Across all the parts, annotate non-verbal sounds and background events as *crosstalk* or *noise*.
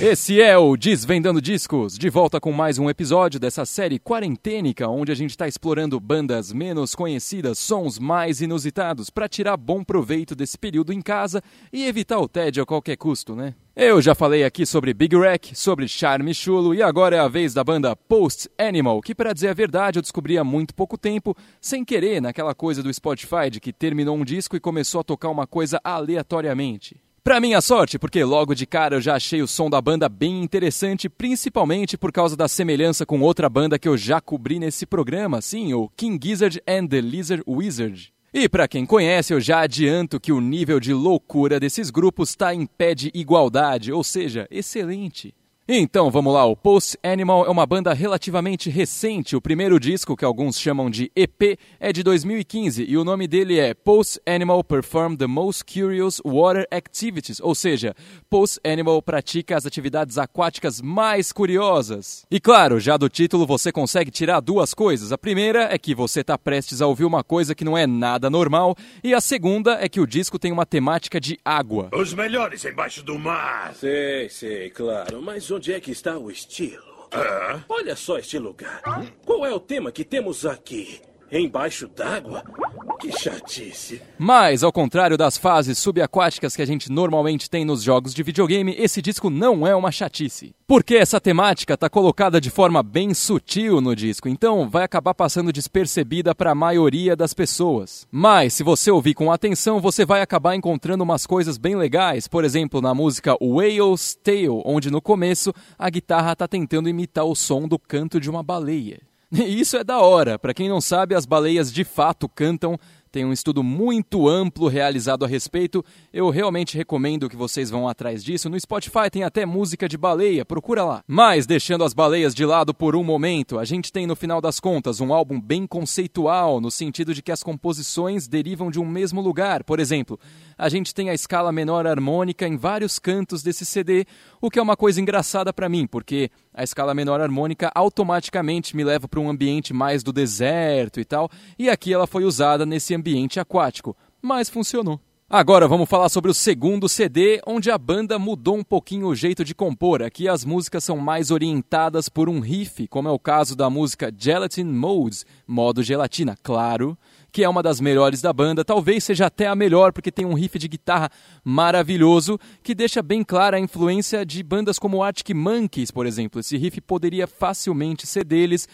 Esse é o Desvendando Discos, de volta com mais um episódio dessa série quarentênica, onde a gente está explorando bandas menos conhecidas, sons mais inusitados, para tirar bom proveito desse período em casa e evitar o tédio a qualquer custo, né? Eu já falei aqui sobre Big Rack, sobre Charme Chulo e agora é a vez da banda Post Animal, que para dizer a verdade eu descobri há muito pouco tempo, sem querer, naquela coisa do Spotify de que terminou um disco e começou a tocar uma coisa aleatoriamente. Pra minha sorte, porque logo de cara eu já achei o som da banda bem interessante, principalmente por causa da semelhança com outra banda que eu já cobri nesse programa, sim, o King Gizzard and the Lizard Wizard. E para quem conhece, eu já adianto que o nível de loucura desses grupos está em pé de igualdade, ou seja, excelente. Então vamos lá, o Post Animal é uma banda relativamente recente. O primeiro disco, que alguns chamam de EP, é de 2015 e o nome dele é Post Animal Perform the Most Curious Water Activities, ou seja, Post Animal pratica as atividades aquáticas mais curiosas. E claro, já do título você consegue tirar duas coisas. A primeira é que você está prestes a ouvir uma coisa que não é nada normal, e a segunda é que o disco tem uma temática de água. Os melhores embaixo do mar. Sei, sei, claro. Mas onde é que está o estilo? Ah, Olha só este lugar. Qual é o tema que temos aqui? Embaixo d'água? Que chatice. Mas, ao contrário das fases subaquáticas que a gente normalmente tem nos jogos de videogame, esse disco não é uma chatice. Porque essa temática está colocada de forma bem sutil no disco, então vai acabar passando despercebida para a maioria das pessoas. Mas, se você ouvir com atenção, você vai acabar encontrando umas coisas bem legais, por exemplo, na música Whale's Tale, onde no começo a guitarra está tentando imitar o som do canto de uma baleia. *laughs* E isso é da hora. Para quem não sabe, as baleias de fato cantam. Tem um estudo muito amplo realizado a respeito. Eu realmente recomendo que vocês vão atrás disso. No Spotify tem até música de baleia, procura lá. Mas deixando as baleias de lado por um momento, a gente tem no final das contas um álbum bem conceitual, no sentido de que as composições derivam de um mesmo lugar. Por exemplo, a gente tem a escala menor harmônica em vários cantos desse CD, o que é uma coisa engraçada para mim, porque a escala menor harmônica automaticamente me leva para um ambiente mais do deserto e tal, e aqui ela foi usada nesse ambiente aquático, mas funcionou. Agora vamos falar sobre o segundo CD, onde a banda mudou um pouquinho o jeito de compor. Aqui as músicas são mais orientadas por um riff, como é o caso da música Gelatin Modes, modo gelatina, claro, que é uma das melhores da banda, talvez seja até a melhor porque tem um riff de guitarra maravilhoso que deixa bem clara a influência de bandas como Arctic Monkeys, por exemplo. Esse riff poderia facilmente ser deles,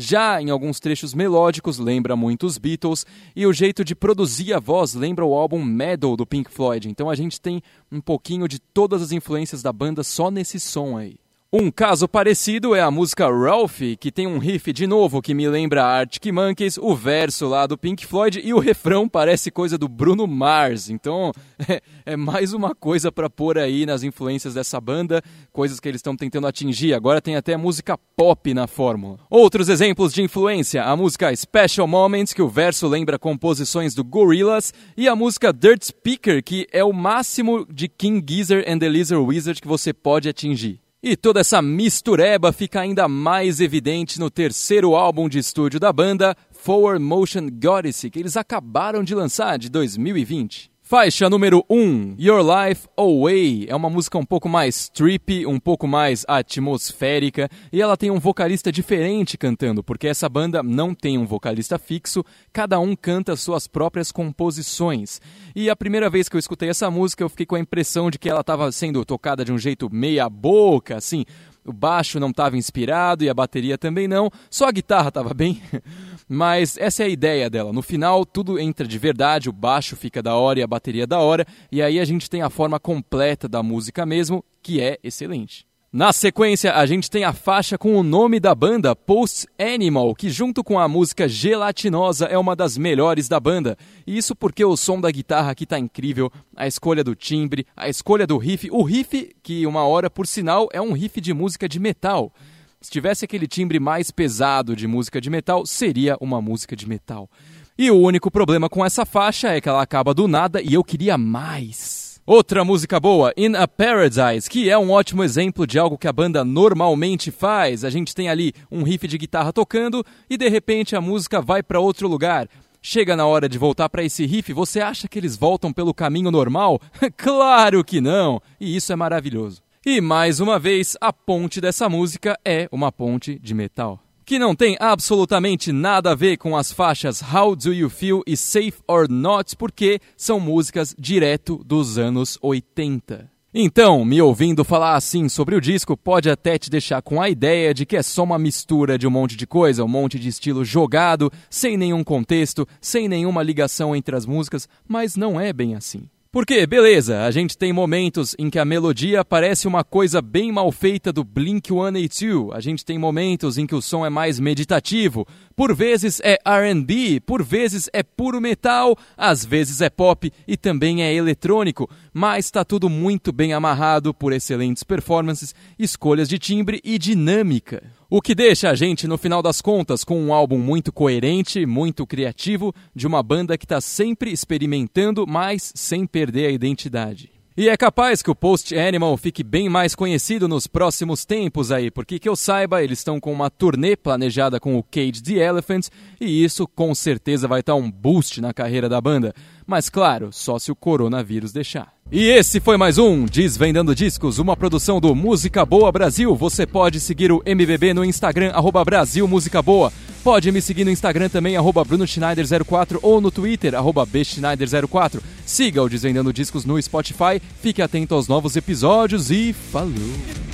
já em alguns trechos melódicos lembra muito os Beatles e o jeito de produzir a voz lembra o álbum Metal do Pink Floyd. Então a gente tem um pouquinho de todas as influências da banda só nesse som aí. Um caso parecido é a música Ralphie, que tem um riff de novo que me lembra Arctic Monkeys, o verso lá do Pink Floyd e o refrão parece coisa do Bruno Mars. Então *laughs* é, é mais uma coisa para pôr aí nas influências dessa banda, coisas que eles estão tentando atingir. Agora tem até música pop na fórmula. Outros exemplos de influência: a música Special Moments, que o verso lembra composições do Gorillaz, e a música Dirt Speaker, que é o máximo de King Gizzard and the Lizard Wizard que você pode atingir. E toda essa mistureba fica ainda mais evidente no terceiro álbum de estúdio da banda, Forward Motion Goddess, que eles acabaram de lançar de 2020. Faixa número 1, um, Your Life Away. É uma música um pouco mais trippy, um pouco mais atmosférica, e ela tem um vocalista diferente cantando, porque essa banda não tem um vocalista fixo, cada um canta suas próprias composições. E a primeira vez que eu escutei essa música, eu fiquei com a impressão de que ela estava sendo tocada de um jeito meia boca, assim, o baixo não estava inspirado e a bateria também não, só a guitarra estava bem. *laughs* Mas essa é a ideia dela. No final, tudo entra de verdade, o baixo fica da hora e a bateria da hora, e aí a gente tem a forma completa da música mesmo, que é excelente. Na sequência, a gente tem a faixa com o nome da banda, Post Animal, que junto com a música Gelatinosa é uma das melhores da banda. E isso porque o som da guitarra aqui tá incrível, a escolha do timbre, a escolha do riff, o riff que uma hora por sinal é um riff de música de metal. Se tivesse aquele timbre mais pesado de música de metal, seria uma música de metal. E o único problema com essa faixa é que ela acaba do nada e eu queria mais. Outra música boa, In a Paradise, que é um ótimo exemplo de algo que a banda normalmente faz. A gente tem ali um riff de guitarra tocando e de repente a música vai para outro lugar. Chega na hora de voltar para esse riff, você acha que eles voltam pelo caminho normal? *laughs* claro que não! E isso é maravilhoso. E mais uma vez, a ponte dessa música é uma ponte de metal. Que não tem absolutamente nada a ver com as faixas How Do You Feel e Safe or Not, porque são músicas direto dos anos 80. Então, me ouvindo falar assim sobre o disco pode até te deixar com a ideia de que é só uma mistura de um monte de coisa, um monte de estilo jogado, sem nenhum contexto, sem nenhuma ligação entre as músicas, mas não é bem assim. Porque, beleza, a gente tem momentos em que a melodia parece uma coisa bem mal feita do Blink 182, a gente tem momentos em que o som é mais meditativo, por vezes é RB, por vezes é puro metal, às vezes é pop e também é eletrônico, mas está tudo muito bem amarrado por excelentes performances, escolhas de timbre e dinâmica. O que deixa a gente, no final das contas, com um álbum muito coerente, muito criativo, de uma banda que está sempre experimentando, mas sem perder a identidade. E é capaz que o Post Animal fique bem mais conhecido nos próximos tempos aí, porque que eu saiba, eles estão com uma turnê planejada com o Cage the Elephant, e isso com certeza vai estar um boost na carreira da banda. Mas claro, só se o coronavírus deixar. E esse foi mais um Desvendando Discos, uma produção do Música Boa Brasil. Você pode seguir o MBB no Instagram, arroba Brasil Música Boa. Pode me seguir no Instagram também, arroba BrunoSchneider04 ou no Twitter, arroba BSchneider04. Siga o Desvendando Discos no Spotify, fique atento aos novos episódios e falou!